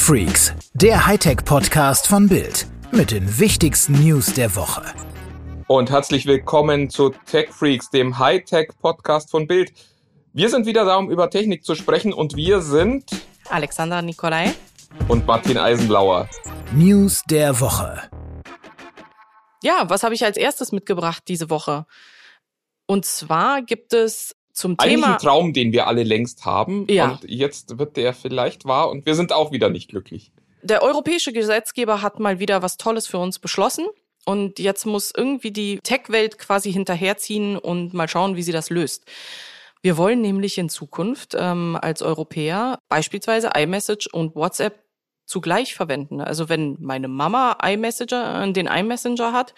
TechFreaks, der Hightech-Podcast von Bild mit den wichtigsten News der Woche. Und herzlich willkommen zu TechFreaks, dem Hightech-Podcast von Bild. Wir sind wieder da, um über Technik zu sprechen und wir sind Alexander Nikolai und Martin Eisenblauer. News der Woche. Ja, was habe ich als erstes mitgebracht diese Woche? Und zwar gibt es zum Eigentlich Thema. ein Traum, den wir alle längst haben. Ja. Und jetzt wird der vielleicht wahr und wir sind auch wieder nicht glücklich. Der europäische Gesetzgeber hat mal wieder was Tolles für uns beschlossen. Und jetzt muss irgendwie die Tech-Welt quasi hinterherziehen und mal schauen, wie sie das löst. Wir wollen nämlich in Zukunft ähm, als Europäer beispielsweise iMessage und WhatsApp zugleich verwenden. Also wenn meine Mama iMessenger, äh, den iMessenger hat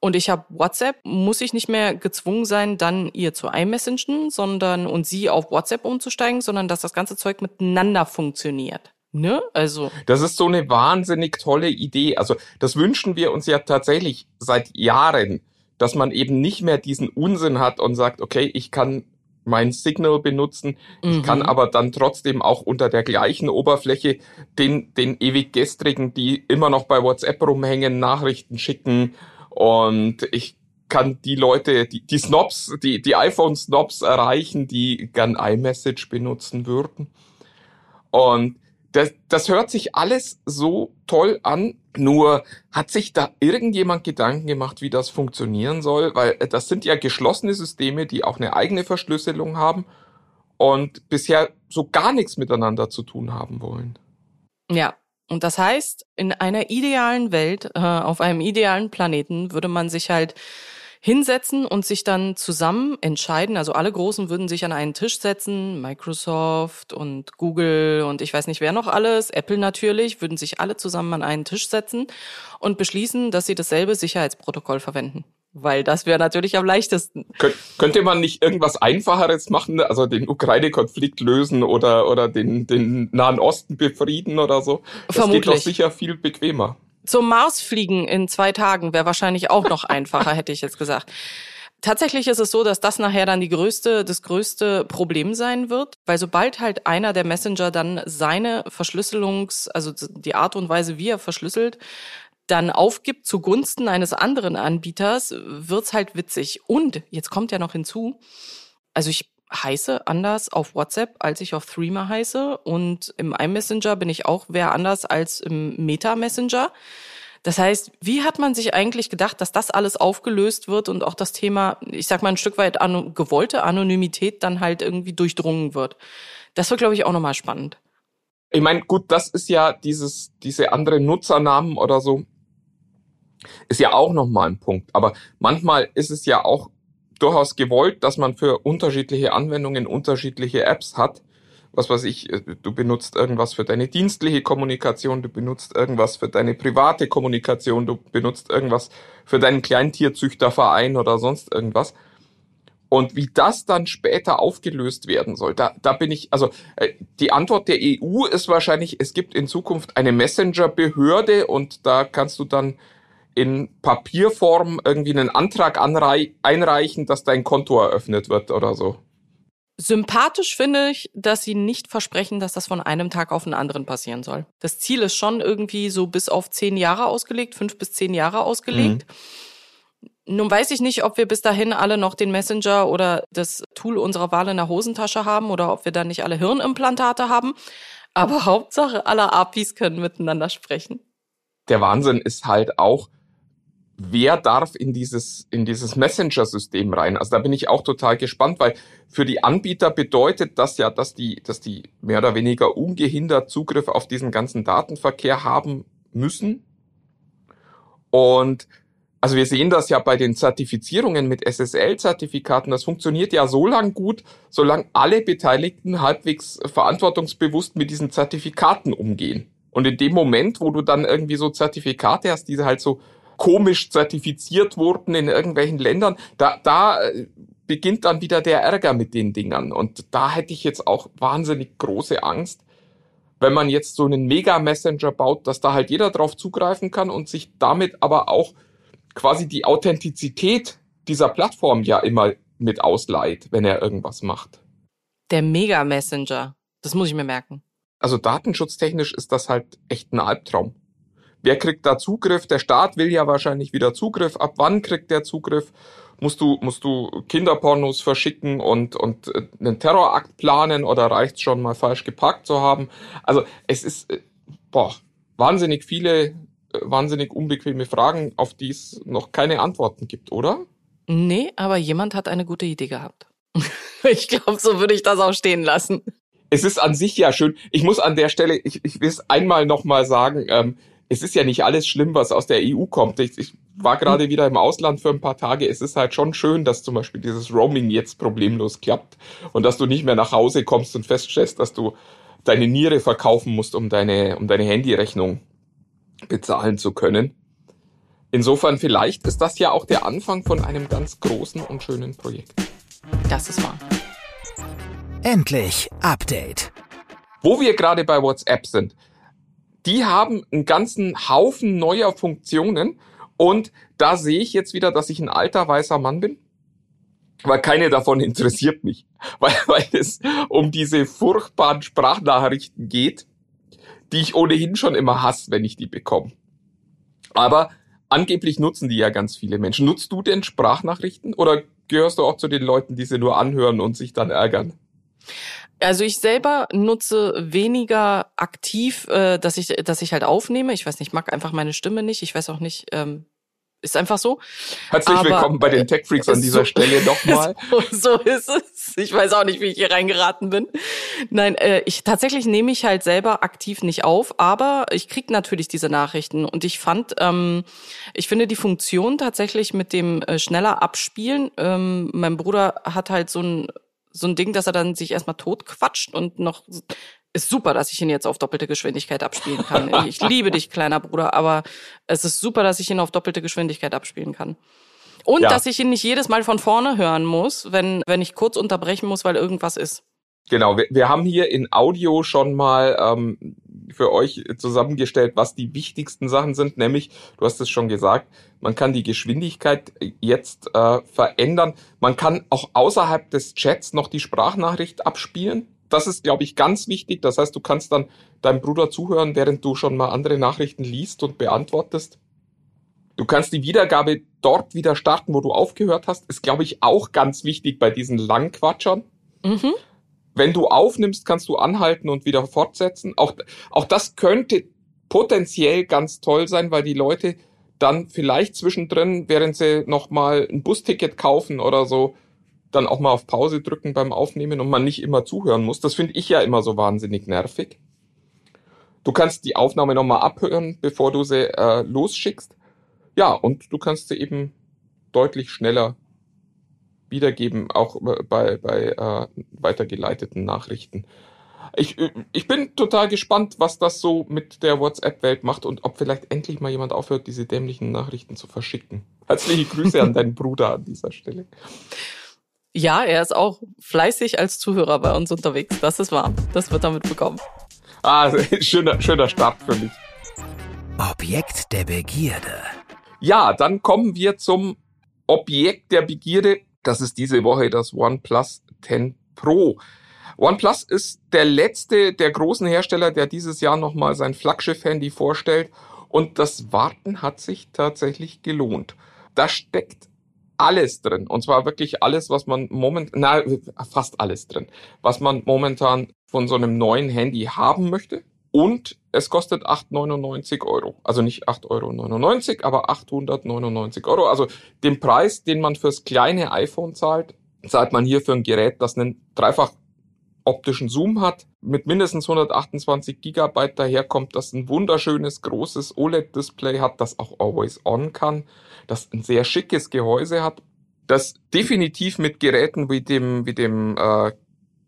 und ich habe WhatsApp, muss ich nicht mehr gezwungen sein, dann ihr zu iMessagen, sondern und sie auf WhatsApp umzusteigen, sondern dass das ganze Zeug miteinander funktioniert. Ne? Also Das ist so eine wahnsinnig tolle Idee. Also das wünschen wir uns ja tatsächlich seit Jahren, dass man eben nicht mehr diesen Unsinn hat und sagt, okay, ich kann mein Signal benutzen, ich Mhm. kann aber dann trotzdem auch unter der gleichen Oberfläche den, den ewig gestrigen, die immer noch bei WhatsApp rumhängen, Nachrichten schicken und ich kann die Leute, die, die Snobs, die, die iPhone-Snobs erreichen, die gern iMessage benutzen würden. Und das, das hört sich alles so toll an, nur hat sich da irgendjemand Gedanken gemacht, wie das funktionieren soll? Weil äh, das sind ja geschlossene Systeme, die auch eine eigene Verschlüsselung haben und bisher so gar nichts miteinander zu tun haben wollen. Ja, und das heißt, in einer idealen Welt, äh, auf einem idealen Planeten, würde man sich halt hinsetzen und sich dann zusammen entscheiden. Also alle Großen würden sich an einen Tisch setzen, Microsoft und Google und ich weiß nicht wer noch alles, Apple natürlich, würden sich alle zusammen an einen Tisch setzen und beschließen, dass sie dasselbe Sicherheitsprotokoll verwenden. Weil das wäre natürlich am leichtesten. Könnt, könnte man nicht irgendwas Einfacheres machen, also den Ukraine-Konflikt lösen oder, oder den, den Nahen Osten befrieden oder so? Das geht doch Vermutlich. sicher viel bequemer. Zum Mars fliegen in zwei Tagen wäre wahrscheinlich auch noch einfacher, hätte ich jetzt gesagt. Tatsächlich ist es so, dass das nachher dann die größte, das größte Problem sein wird, weil sobald halt einer der Messenger dann seine Verschlüsselungs, also die Art und Weise, wie er verschlüsselt, dann aufgibt zugunsten eines anderen Anbieters, wird's halt witzig. Und jetzt kommt ja noch hinzu, also ich heiße anders auf WhatsApp, als ich auf Threema heiße. Und im iMessenger bin ich auch wer anders als im Meta-Messenger. Das heißt, wie hat man sich eigentlich gedacht, dass das alles aufgelöst wird und auch das Thema, ich sag mal, ein Stück weit ano gewollte Anonymität dann halt irgendwie durchdrungen wird? Das wird, glaube ich, auch nochmal spannend. Ich meine, gut, das ist ja dieses, diese andere Nutzernamen oder so, ist ja auch nochmal ein Punkt. Aber manchmal ist es ja auch durchaus gewollt, dass man für unterschiedliche Anwendungen unterschiedliche Apps hat. Was weiß ich, äh, du benutzt irgendwas für deine dienstliche Kommunikation, du benutzt irgendwas für deine private Kommunikation, du benutzt irgendwas für deinen Kleintierzüchterverein oder sonst irgendwas. Und wie das dann später aufgelöst werden soll, da, da bin ich, also äh, die Antwort der EU ist wahrscheinlich, es gibt in Zukunft eine Messenger-Behörde und da kannst du dann in Papierform irgendwie einen Antrag einreichen, dass dein Konto eröffnet wird oder so. Sympathisch finde ich, dass sie nicht versprechen, dass das von einem Tag auf den anderen passieren soll. Das Ziel ist schon irgendwie so bis auf zehn Jahre ausgelegt, fünf bis zehn Jahre ausgelegt. Nun weiß ich nicht, ob wir bis dahin alle noch den Messenger oder das Tool unserer Wahl in der Hosentasche haben oder ob wir dann nicht alle Hirnimplantate haben. Aber Hauptsache, alle APIs können miteinander sprechen. Der Wahnsinn ist halt auch, wer darf in dieses, in dieses Messenger-System rein? Also da bin ich auch total gespannt, weil für die Anbieter bedeutet das ja, dass die, dass die mehr oder weniger ungehindert Zugriff auf diesen ganzen Datenverkehr haben müssen. Und also wir sehen das ja bei den Zertifizierungen mit SSL-Zertifikaten. Das funktioniert ja so lang gut, solange alle Beteiligten halbwegs verantwortungsbewusst mit diesen Zertifikaten umgehen. Und in dem Moment, wo du dann irgendwie so Zertifikate hast, die halt so komisch zertifiziert wurden in irgendwelchen Ländern, da, da äh, beginnt dann wieder der Ärger mit den Dingern. Und da hätte ich jetzt auch wahnsinnig große Angst, wenn man jetzt so einen Mega-Messenger baut, dass da halt jeder drauf zugreifen kann und sich damit aber auch quasi die Authentizität dieser Plattform ja immer mit ausleiht, wenn er irgendwas macht. Der Mega-Messenger. Das muss ich mir merken. also datenschutztechnisch ist das halt echt ein Albtraum. Wer kriegt da Zugriff? Der Staat will ja wahrscheinlich wieder Zugriff. Ab wann kriegt der Zugriff? Musst du, musst du Kinderpornos verschicken und, und äh, einen Terrorakt planen oder reicht's schon mal falsch geparkt zu haben? Also es ist, äh, boah, wahnsinnig viele, äh, wahnsinnig unbequeme Fragen, auf die es noch keine Antworten gibt, oder? Nee, aber jemand hat eine gute Idee gehabt. ich glaube, so würde ich das auch stehen lassen. Es ist an sich ja schön. Ich muss an der Stelle, ich, ich will es einmal nochmal sagen, ähm, es ist ja nicht alles schlimm, was aus der EU kommt. Ich, ich war gerade wieder im Ausland für ein paar Tage. Es ist halt schon schön, dass zum Beispiel dieses Roaming jetzt problemlos klappt und dass du nicht mehr nach Hause kommst und feststellst, dass du deine Niere verkaufen musst, um deine, um deine Handyrechnung bezahlen zu können. Insofern vielleicht ist das ja auch der Anfang von einem ganz großen und schönen Projekt. Das ist wahr. Endlich Update. Wo wir gerade bei WhatsApp sind, die haben einen ganzen Haufen neuer Funktionen und da sehe ich jetzt wieder, dass ich ein alter weißer Mann bin, weil keine davon interessiert mich, weil, weil es um diese furchtbaren Sprachnachrichten geht, die ich ohnehin schon immer hasse, wenn ich die bekomme. Aber angeblich nutzen die ja ganz viele Menschen. Nutzt du denn Sprachnachrichten oder gehörst du auch zu den Leuten, die sie nur anhören und sich dann ärgern? Also ich selber nutze weniger aktiv, äh, dass ich, dass ich halt aufnehme. Ich weiß nicht, ich mag einfach meine Stimme nicht. Ich weiß auch nicht, ähm, ist einfach so. Herzlich Aber, willkommen bei den Tech Freaks an dieser so, Stelle nochmal. So, so ist es. Ich weiß auch nicht, wie ich hier reingeraten bin. Nein, äh, ich tatsächlich nehme ich halt selber aktiv nicht auf, aber ich krieg natürlich diese Nachrichten und ich fand, ähm, ich finde die Funktion tatsächlich mit dem äh, schneller Abspielen. Ähm, mein Bruder hat halt so ein so ein Ding, dass er dann sich erstmal tot quatscht und noch ist super, dass ich ihn jetzt auf doppelte Geschwindigkeit abspielen kann. Ich liebe dich, kleiner Bruder, aber es ist super, dass ich ihn auf doppelte Geschwindigkeit abspielen kann. Und ja. dass ich ihn nicht jedes Mal von vorne hören muss, wenn, wenn ich kurz unterbrechen muss, weil irgendwas ist. Genau, wir, wir haben hier in Audio schon mal ähm, für euch zusammengestellt, was die wichtigsten Sachen sind, nämlich, du hast es schon gesagt, man kann die Geschwindigkeit jetzt äh, verändern. Man kann auch außerhalb des Chats noch die Sprachnachricht abspielen. Das ist, glaube ich, ganz wichtig. Das heißt, du kannst dann deinem Bruder zuhören, während du schon mal andere Nachrichten liest und beantwortest. Du kannst die Wiedergabe dort wieder starten, wo du aufgehört hast. Ist, glaube ich, auch ganz wichtig bei diesen Langquatschern. Mhm. Wenn du aufnimmst, kannst du anhalten und wieder fortsetzen. Auch, auch das könnte potenziell ganz toll sein, weil die Leute dann vielleicht zwischendrin, während sie nochmal ein Busticket kaufen oder so, dann auch mal auf Pause drücken beim Aufnehmen und man nicht immer zuhören muss. Das finde ich ja immer so wahnsinnig nervig. Du kannst die Aufnahme nochmal abhören, bevor du sie äh, losschickst. Ja, und du kannst sie eben deutlich schneller wiedergeben, auch bei, bei äh, weitergeleiteten Nachrichten. Ich, ich bin total gespannt, was das so mit der WhatsApp-Welt macht und ob vielleicht endlich mal jemand aufhört, diese dämlichen Nachrichten zu verschicken. Herzliche Grüße an deinen Bruder an dieser Stelle. Ja, er ist auch fleißig als Zuhörer bei uns unterwegs. Das ist wahr. Das wird damit bekommen. Ah, schöner, schöner Start für mich. Objekt der Begierde. Ja, dann kommen wir zum Objekt der Begierde das ist diese Woche das OnePlus 10 Pro. OnePlus ist der letzte der großen Hersteller, der dieses Jahr nochmal sein Flaggschiff-Handy vorstellt. Und das Warten hat sich tatsächlich gelohnt. Da steckt alles drin. Und zwar wirklich alles, was man momentan, na, fast alles drin, was man momentan von so einem neuen Handy haben möchte. Und es kostet 8,99 Euro. Also nicht 8,99 Euro, aber 899 Euro. Also den Preis, den man fürs kleine iPhone zahlt, zahlt man hier für ein Gerät, das einen dreifach optischen Zoom hat, mit mindestens 128 Gigabyte daherkommt, das ein wunderschönes großes OLED-Display hat, das auch always on kann, das ein sehr schickes Gehäuse hat, das definitiv mit Geräten wie dem, wie dem äh,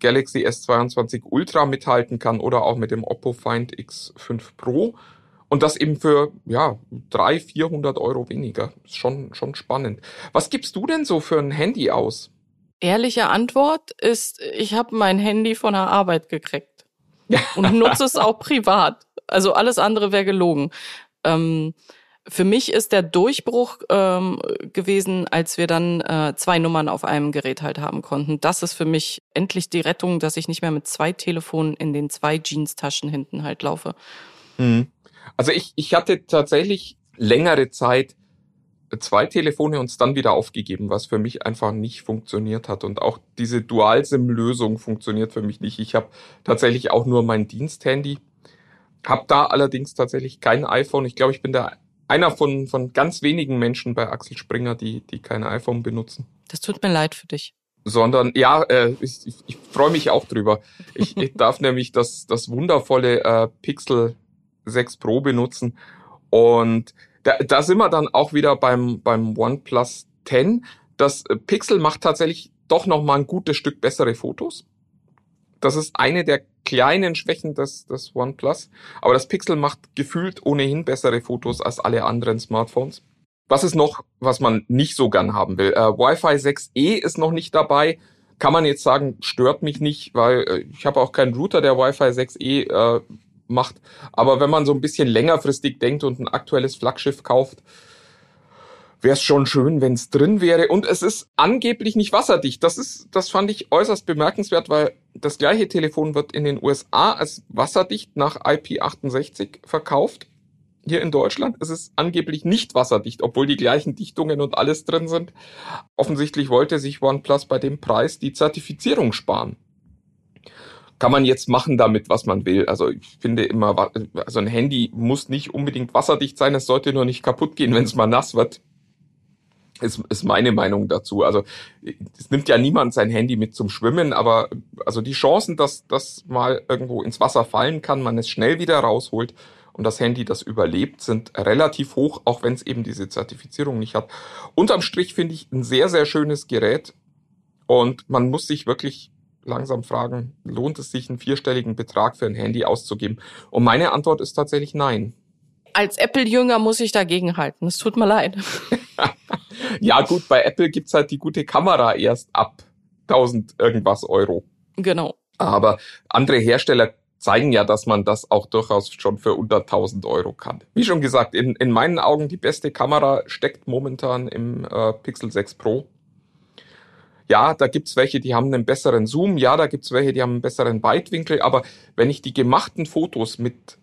Galaxy S22 Ultra mithalten kann oder auch mit dem Oppo Find X5 Pro. Und das eben für, ja, 300, 400 Euro weniger. Ist schon, schon spannend. Was gibst du denn so für ein Handy aus? Ehrliche Antwort ist, ich habe mein Handy von der Arbeit gekriegt. und nutze es auch privat. Also alles andere wäre gelogen. Ähm, für mich ist der Durchbruch ähm, gewesen, als wir dann äh, zwei Nummern auf einem Gerät halt haben konnten. Das ist für mich endlich die Rettung, dass ich nicht mehr mit zwei Telefonen in den zwei Jeans-Taschen hinten halt laufe. Mhm. Also ich, ich hatte tatsächlich längere Zeit zwei Telefone und es dann wieder aufgegeben, was für mich einfach nicht funktioniert hat. Und auch diese Dual-SIM-Lösung funktioniert für mich nicht. Ich habe tatsächlich auch nur mein Diensthandy, habe da allerdings tatsächlich kein iPhone. Ich glaube, ich bin da einer von, von ganz wenigen Menschen bei Axel Springer, die, die kein iPhone benutzen. Das tut mir leid für dich. Sondern, ja, äh, ich, ich, ich freue mich auch drüber. Ich, ich darf nämlich das, das wundervolle äh, Pixel 6 Pro benutzen. Und da, da sind wir dann auch wieder beim, beim OnePlus 10. Das äh, Pixel macht tatsächlich doch noch mal ein gutes Stück bessere Fotos. Das ist eine der kleinen Schwächen des, des OnePlus. Aber das Pixel macht gefühlt ohnehin bessere Fotos als alle anderen Smartphones. Was ist noch, was man nicht so gern haben will? Äh, Wi-Fi 6E ist noch nicht dabei. Kann man jetzt sagen, stört mich nicht, weil äh, ich habe auch keinen Router, der Wi-Fi 6E äh, macht. Aber wenn man so ein bisschen längerfristig denkt und ein aktuelles Flaggschiff kauft, wäre es schon schön, wenn es drin wäre. Und es ist angeblich nicht wasserdicht. Das ist, das fand ich äußerst bemerkenswert, weil das gleiche Telefon wird in den USA als wasserdicht nach IP68 verkauft. Hier in Deutschland ist es angeblich nicht wasserdicht, obwohl die gleichen Dichtungen und alles drin sind. Offensichtlich wollte sich OnePlus bei dem Preis die Zertifizierung sparen kann man jetzt machen damit, was man will. Also ich finde immer, also ein Handy muss nicht unbedingt wasserdicht sein, es sollte nur nicht kaputt gehen, wenn es mal nass wird. Ist, ist meine Meinung dazu. Also es nimmt ja niemand sein Handy mit zum Schwimmen, aber also die Chancen, dass das mal irgendwo ins Wasser fallen kann, man es schnell wieder rausholt und das Handy das überlebt, sind relativ hoch, auch wenn es eben diese Zertifizierung nicht hat. Unterm Strich finde ich ein sehr, sehr schönes Gerät und man muss sich wirklich langsam fragen, lohnt es sich, einen vierstelligen Betrag für ein Handy auszugeben? Und meine Antwort ist tatsächlich nein. Als Apple-Jünger muss ich dagegen halten. Es tut mir leid. ja gut, bei Apple gibt's halt die gute Kamera erst ab 1000 irgendwas Euro. Genau. Aber andere Hersteller zeigen ja, dass man das auch durchaus schon für unter 1000 Euro kann. Wie schon gesagt, in, in meinen Augen die beste Kamera steckt momentan im äh, Pixel 6 Pro. Ja, da gibt's welche, die haben einen besseren Zoom. Ja, da gibt's welche, die haben einen besseren Weitwinkel. Aber wenn ich die gemachten Fotos mit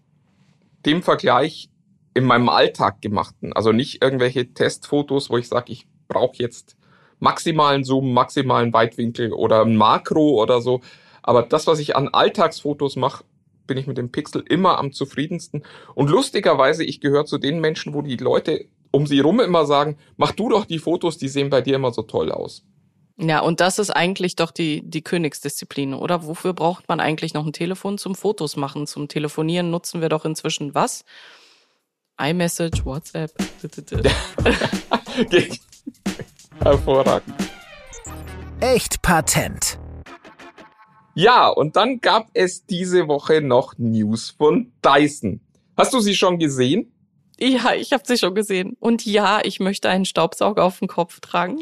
dem Vergleich in meinem Alltag gemachten, also nicht irgendwelche Testfotos, wo ich sage, ich brauche jetzt maximalen Zoom, maximalen Weitwinkel oder ein Makro oder so. Aber das, was ich an Alltagsfotos mache, bin ich mit dem Pixel immer am zufriedensten. Und lustigerweise, ich gehöre zu den Menschen, wo die Leute um sie rum immer sagen, mach du doch die Fotos, die sehen bei dir immer so toll aus. Ja, und das ist eigentlich doch die, die Königsdisziplin, oder? Wofür braucht man eigentlich noch ein Telefon zum Fotos machen? Zum Telefonieren nutzen wir doch inzwischen was? iMessage, WhatsApp. Hervorragend. Echt patent. Ja, und dann gab es diese Woche noch News von Dyson. Hast du sie schon gesehen? Ja, ich habe sie schon gesehen. Und ja, ich möchte einen Staubsauger auf dem Kopf tragen.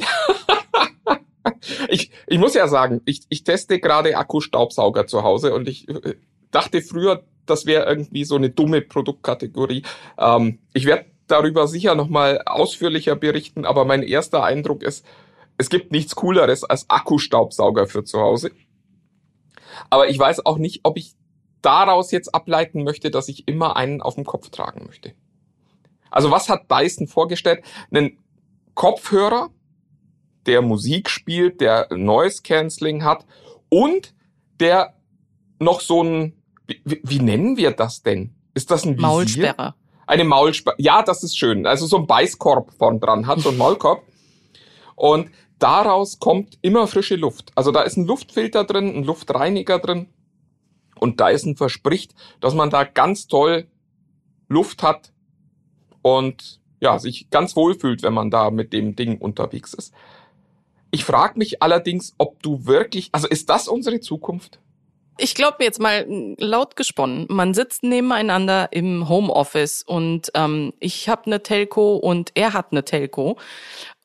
ich, ich muss ja sagen, ich, ich teste gerade Akkustaubsauger zu Hause und ich äh, dachte früher, das wäre irgendwie so eine dumme Produktkategorie. Ähm, ich werde darüber sicher nochmal ausführlicher berichten, aber mein erster Eindruck ist, es gibt nichts Cooleres als Akkustaubsauger für zu Hause. Aber ich weiß auch nicht, ob ich daraus jetzt ableiten möchte, dass ich immer einen auf dem Kopf tragen möchte. Also was hat Dyson vorgestellt? Einen Kopfhörer, der Musik spielt, der Noise Cancelling hat und der noch so ein, wie, wie nennen wir das denn? Ist das ein Visier? Maulsperre. Eine Maulsperre. Ja, das ist schön. Also so ein Beißkorb vorn dran hat, so ein Maulkorb. Und daraus kommt immer frische Luft. Also da ist ein Luftfilter drin, ein Luftreiniger drin. Und Dyson verspricht, dass man da ganz toll Luft hat und ja, sich ganz wohl fühlt, wenn man da mit dem Ding unterwegs ist. Ich frage mich allerdings, ob du wirklich, also ist das unsere Zukunft? Ich glaube jetzt mal laut gesponnen. Man sitzt nebeneinander im Homeoffice und ähm, ich habe eine Telco und er hat eine Telco.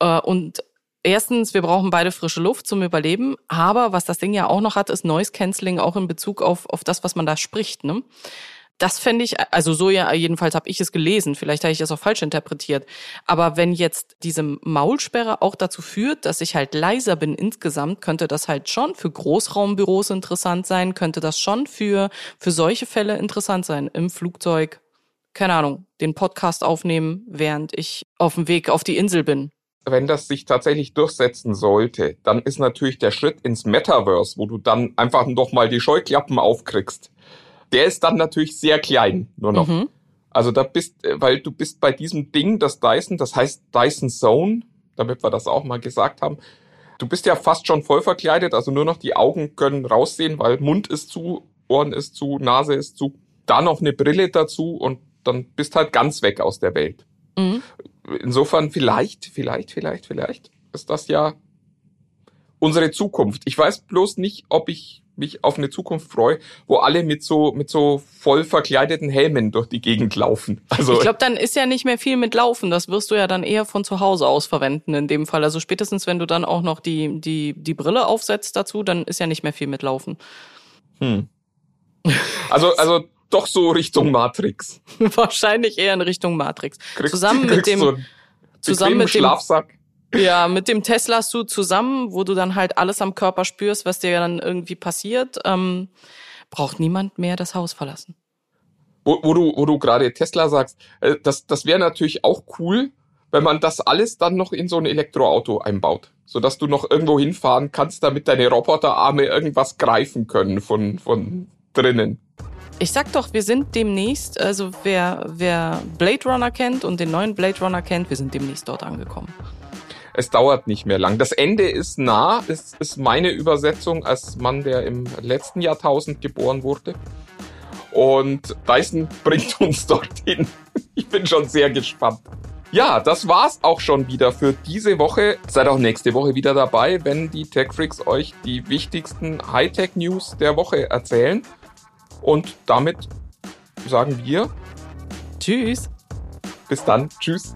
Äh, und erstens, wir brauchen beide frische Luft zum Überleben. Aber was das Ding ja auch noch hat, ist Noise Cancelling auch in Bezug auf, auf das, was man da spricht. Ne? Das fände ich, also so ja, jedenfalls habe ich es gelesen, vielleicht habe ich das auch falsch interpretiert. Aber wenn jetzt diese Maulsperre auch dazu führt, dass ich halt leiser bin insgesamt, könnte das halt schon für Großraumbüros interessant sein, könnte das schon für, für solche Fälle interessant sein. Im Flugzeug, keine Ahnung, den Podcast aufnehmen, während ich auf dem Weg auf die Insel bin. Wenn das sich tatsächlich durchsetzen sollte, dann ist natürlich der Schritt ins Metaverse, wo du dann einfach noch mal die Scheuklappen aufkriegst der ist dann natürlich sehr klein, nur noch. Mhm. Also da bist, weil du bist bei diesem Ding, das Dyson, das heißt Dyson Zone, damit wir das auch mal gesagt haben. Du bist ja fast schon voll verkleidet, also nur noch die Augen können raussehen, weil Mund ist zu, Ohren ist zu, Nase ist zu. Da noch eine Brille dazu und dann bist halt ganz weg aus der Welt. Mhm. Insofern vielleicht, vielleicht, vielleicht, vielleicht ist das ja unsere Zukunft. Ich weiß bloß nicht, ob ich mich auf eine Zukunft freue, wo alle mit so mit so voll verkleideten Helmen durch die Gegend laufen. Also ich glaube, dann ist ja nicht mehr viel mit Laufen. Das wirst du ja dann eher von zu Hause aus verwenden in dem Fall. Also spätestens, wenn du dann auch noch die die die Brille aufsetzt dazu, dann ist ja nicht mehr viel mit Laufen. Hm. Also also doch so Richtung Matrix. Wahrscheinlich eher in Richtung Matrix. Kriegst, zusammen mit dem so zusammen mit dem Schlafsack. Ja, mit dem Tesla-Suit zusammen, wo du dann halt alles am Körper spürst, was dir dann irgendwie passiert, ähm, braucht niemand mehr das Haus verlassen. Wo, wo du, wo du gerade Tesla sagst, äh, das, das wäre natürlich auch cool, wenn man das alles dann noch in so ein Elektroauto einbaut, sodass du noch irgendwo hinfahren kannst, damit deine Roboterarme irgendwas greifen können von, von drinnen. Ich sag doch, wir sind demnächst, also wer, wer Blade Runner kennt und den neuen Blade Runner kennt, wir sind demnächst dort angekommen es dauert nicht mehr lang. Das Ende ist nah, das ist meine Übersetzung als Mann, der im letzten Jahrtausend geboren wurde. Und Dyson bringt uns dorthin. Ich bin schon sehr gespannt. Ja, das war's auch schon wieder für diese Woche. Seid auch nächste Woche wieder dabei, wenn die Tech Freaks euch die wichtigsten Hightech News der Woche erzählen. Und damit sagen wir Tschüss. Bis dann. Tschüss.